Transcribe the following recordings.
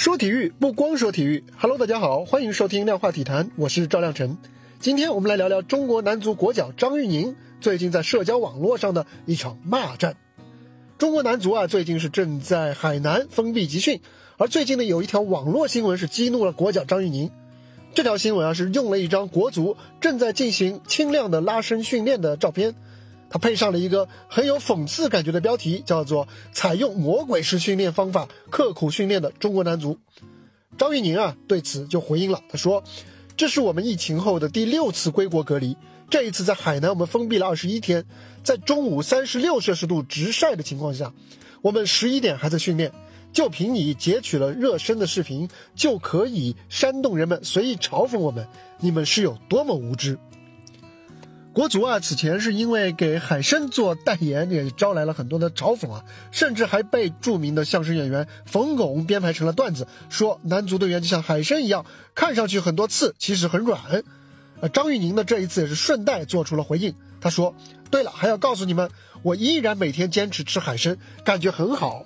说体育不光说体育，Hello，大家好，欢迎收听量化体坛，我是赵亮晨。今天我们来聊聊中国男足国脚张玉宁最近在社交网络上的一场骂战。中国男足啊，最近是正在海南封闭集训，而最近呢，有一条网络新闻是激怒了国脚张玉宁。这条新闻啊，是用了一张国足正在进行轻量的拉伸训练的照片。他配上了一个很有讽刺感觉的标题，叫做“采用魔鬼式训练方法刻苦训练的中国男足”。张玉宁啊对此就回应了，他说：“这是我们疫情后的第六次归国隔离，这一次在海南我们封闭了二十一天，在中午三十六摄氏度直晒的情况下，我们十一点还在训练，就凭你截取了热身的视频就可以煽动人们随意嘲讽我们，你们是有多么无知？”国足啊，此前是因为给海参做代言，也招来了很多的嘲讽啊，甚至还被著名的相声演员冯巩编排成了段子，说男足队员就像海参一样，看上去很多刺，其实很软。呃，张玉宁呢这一次也是顺带做出了回应，他说：“对了，还要告诉你们，我依然每天坚持吃海参，感觉很好。”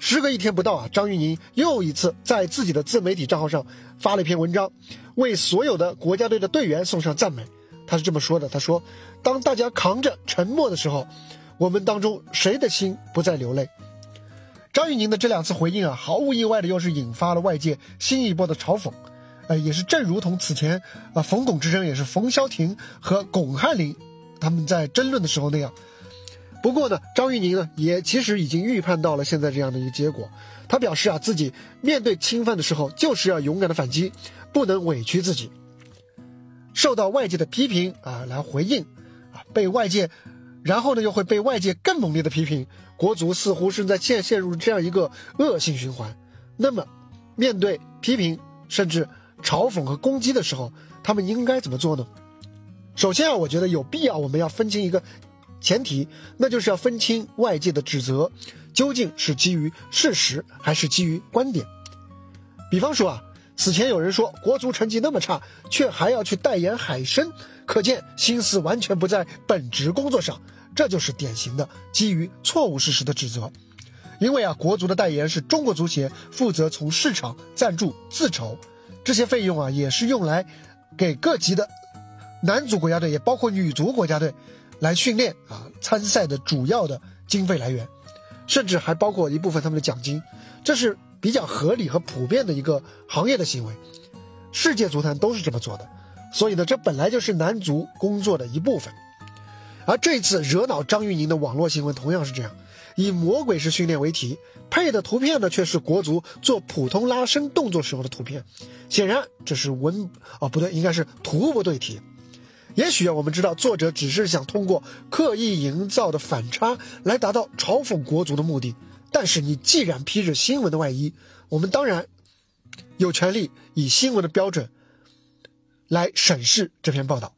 时隔一天不到啊，张玉宁又一次在自己的自媒体账号上发了一篇文章，为所有的国家队的队员送上赞美。他是这么说的：“他说，当大家扛着沉默的时候，我们当中谁的心不再流泪？”张玉宁的这两次回应啊，毫无意外的又是引发了外界新一波的嘲讽。呃，也是正如同此前啊冯巩之争也是冯潇霆和巩汉林他们在争论的时候那样。不过呢，张玉宁呢也其实已经预判到了现在这样的一个结果。他表示啊，自己面对侵犯的时候就是要勇敢的反击，不能委屈自己。受到外界的批评啊，来回应，啊，被外界，然后呢又会被外界更猛烈的批评，国足似乎是在陷陷入这样一个恶性循环。那么，面对批评甚至嘲讽和攻击的时候，他们应该怎么做呢？首先啊，我觉得有必要我们要分清一个前提，那就是要分清外界的指责究竟是基于事实还是基于观点。比方说啊。此前有人说国足成绩那么差，却还要去代言海参，可见心思完全不在本职工作上，这就是典型的基于错误事实的指责。因为啊，国足的代言是中国足协负责从市场赞助自筹，这些费用啊也是用来给各级的男足国家队，也包括女足国家队来训练啊参赛的主要的经费来源，甚至还包括一部分他们的奖金，这是。比较合理和普遍的一个行业的行为，世界足坛都是这么做的，所以呢，这本来就是男足工作的一部分。而这次惹恼张玉宁的网络新闻同样是这样，以魔鬼式训练为题，配的图片呢却是国足做普通拉伸动作时候的图片，显然这是文哦不对，应该是图不对题。也许啊，我们知道作者只是想通过刻意营造的反差来达到嘲讽国足的目的。但是你既然披着新闻的外衣，我们当然有权利以新闻的标准来审视这篇报道。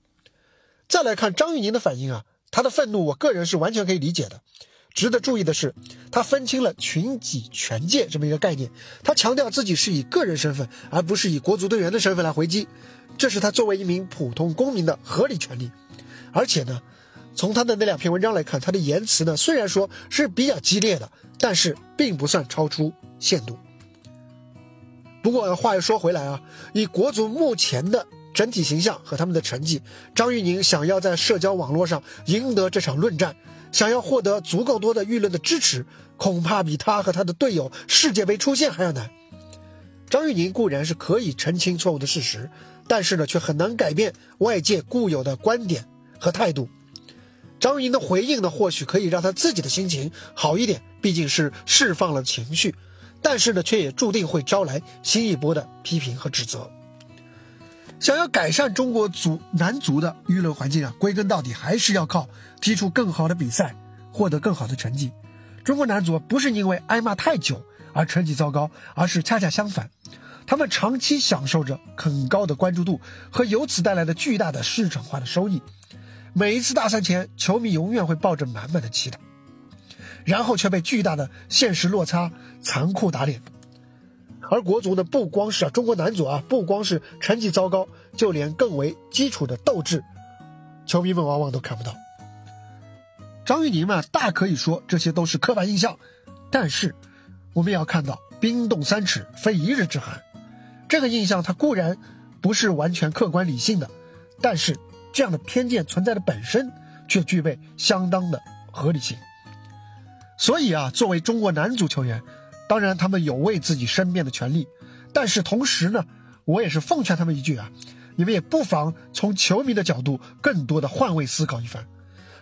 再来看张玉宁的反应啊，他的愤怒，我个人是完全可以理解的。值得注意的是，他分清了群己权界这么一个概念，他强调自己是以个人身份，而不是以国足队员的身份来回击，这是他作为一名普通公民的合理权利。而且呢，从他的那两篇文章来看，他的言辞呢，虽然说是比较激烈的。但是并不算超出限度。不过话又说回来啊，以国足目前的整体形象和他们的成绩，张玉宁想要在社交网络上赢得这场论战，想要获得足够多的舆论的支持，恐怕比他和他的队友世界杯出线还要难。张玉宁固然是可以澄清错误的事实，但是呢，却很难改变外界固有的观点和态度。张玉宁的回应呢，或许可以让他自己的心情好一点，毕竟是释放了情绪，但是呢，却也注定会招来新一波的批评和指责。想要改善中国足男足的舆论环境啊，归根到底还是要靠踢出更好的比赛，获得更好的成绩。中国男足不是因为挨骂太久而成绩糟糕，而是恰恰相反，他们长期享受着很高的关注度和由此带来的巨大的市场化的收益。每一次大赛前，球迷永远会抱着满满的期待，然后却被巨大的现实落差残酷打脸。而国足呢，不光是啊，中国男足啊，不光是成绩糟糕，就连更为基础的斗志，球迷们往往都看不到。张玉宁嘛，大可以说这些都是刻板印象，但是我们也要看到冰冻三尺非一日之寒，这个印象它固然不是完全客观理性的，但是这样的偏见存在的本身却具备相当的合理性。所以啊，作为中国男足球员，当然他们有为自己申辩的权利，但是同时呢，我也是奉劝他们一句啊，你们也不妨从球迷的角度更多的换位思考一番。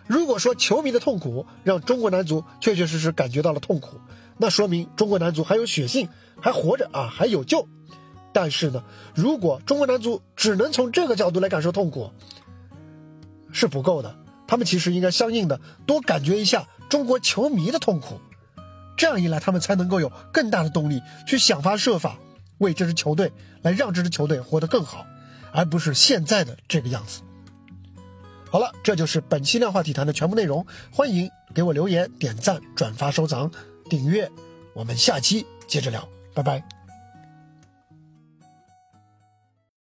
如果说球迷的痛苦让中国男足确确实实感觉到了痛苦，那说明中国男足还有血性，还活着啊，还有救。但是呢，如果中国男足只能从这个角度来感受痛苦，是不够的。他们其实应该相应的多感觉一下中国球迷的痛苦，这样一来，他们才能够有更大的动力去想方设法为这支球队来让这支球队活得更好，而不是现在的这个样子。好了，这就是本期量化体坛的全部内容。欢迎给我留言、点赞、转发、收藏、订阅。我们下期接着聊，拜拜。